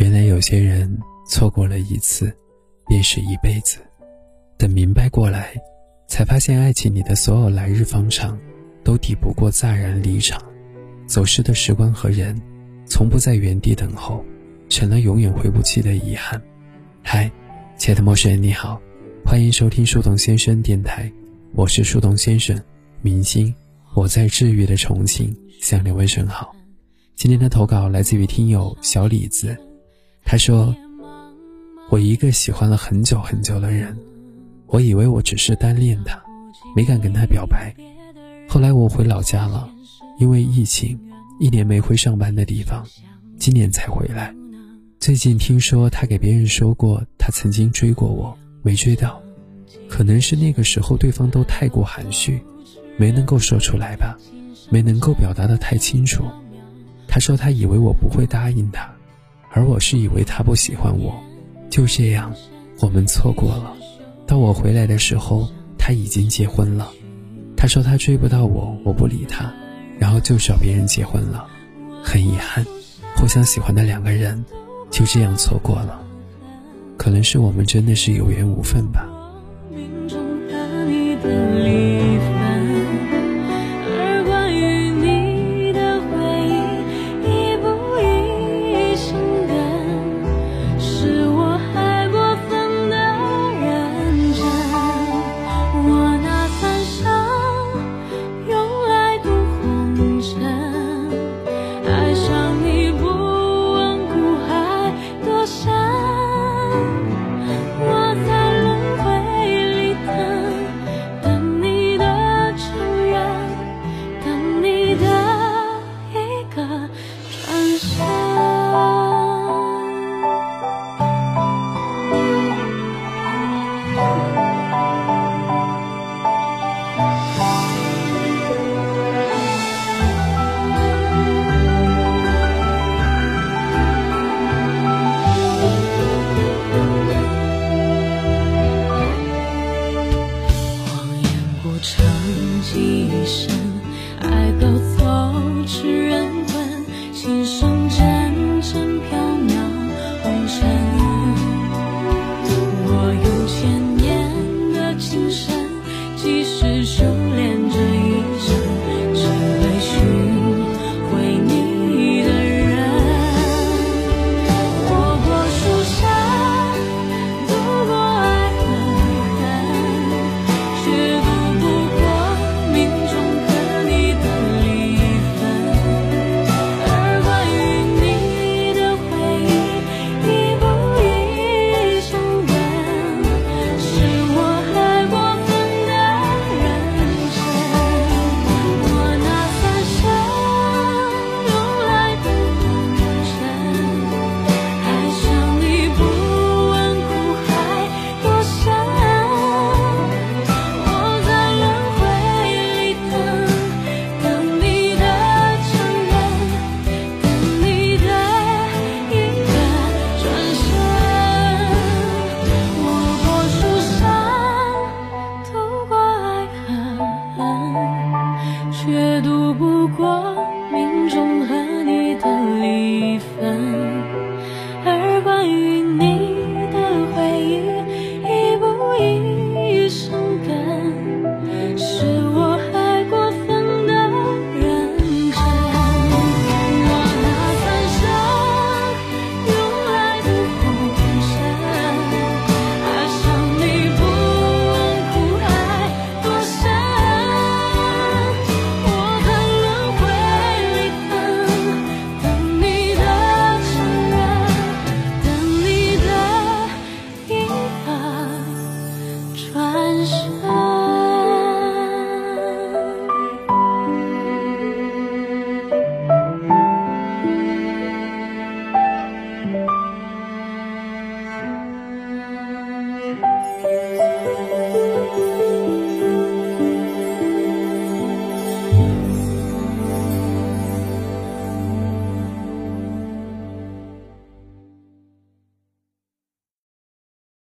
原来有些人错过了一次，便是一辈子。等明白过来，才发现爱情里的所有来日方长，都抵不过乍然离场。走失的时光和人，从不在原地等候，成了永远回不去的遗憾。嗨，亲爱的陌生人，你好，欢迎收听树洞先生电台，我是树洞先生，明星，我在治愈的重庆向你问声好。今天的投稿来自于听友小李子。他说：“我一个喜欢了很久很久的人，我以为我只是单恋他，没敢跟他表白。后来我回老家了，因为疫情，一年没回上班的地方，今年才回来。最近听说他给别人说过，他曾经追过我，没追到，可能是那个时候对方都太过含蓄，没能够说出来吧，没能够表达的太清楚。他说他以为我不会答应他。”而我是以为他不喜欢我，就这样，我们错过了。到我回来的时候，他已经结婚了。他说他追不到我，我不理他，然后就找别人结婚了。很遗憾，互相喜欢的两个人就这样错过了。可能是我们真的是有缘无分吧。过命中和你的离分。而关于